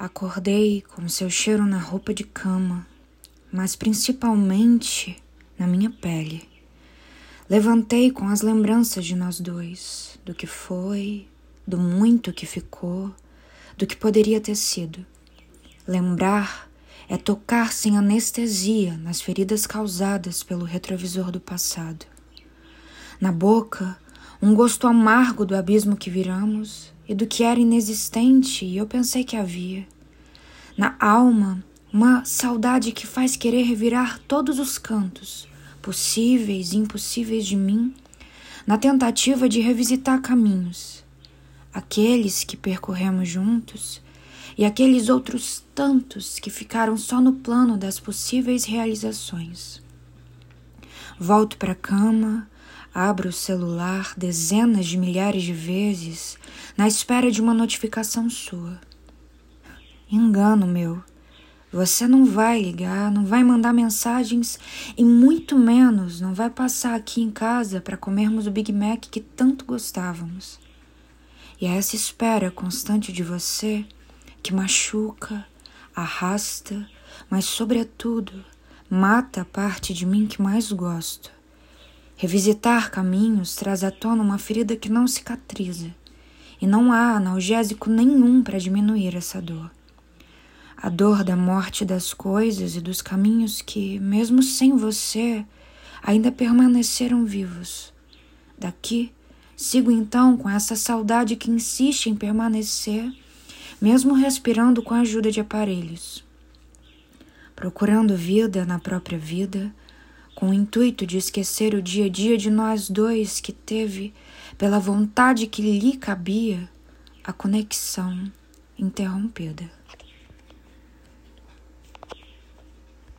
Acordei com seu cheiro na roupa de cama, mas principalmente na minha pele. Levantei com as lembranças de nós dois, do que foi, do muito que ficou, do que poderia ter sido. Lembrar é tocar sem anestesia nas feridas causadas pelo retrovisor do passado. Na boca, um gosto amargo do abismo que viramos e do que era inexistente e eu pensei que havia. Na alma, uma saudade que faz querer revirar todos os cantos, possíveis e impossíveis de mim, na tentativa de revisitar caminhos, aqueles que percorremos juntos e aqueles outros tantos que ficaram só no plano das possíveis realizações. Volto para a cama, Abro o celular dezenas de milhares de vezes na espera de uma notificação sua. Engano meu. Você não vai ligar, não vai mandar mensagens e muito menos não vai passar aqui em casa para comermos o Big Mac que tanto gostávamos. E é essa espera constante de você que machuca, arrasta, mas, sobretudo, mata a parte de mim que mais gosto. Revisitar caminhos traz à tona uma ferida que não cicatriza, e não há analgésico nenhum para diminuir essa dor. A dor da morte das coisas e dos caminhos que, mesmo sem você, ainda permaneceram vivos. Daqui, sigo então com essa saudade que insiste em permanecer, mesmo respirando com a ajuda de aparelhos. Procurando vida na própria vida, com o intuito de esquecer o dia a dia de nós dois que teve, pela vontade que lhe cabia, a conexão interrompida.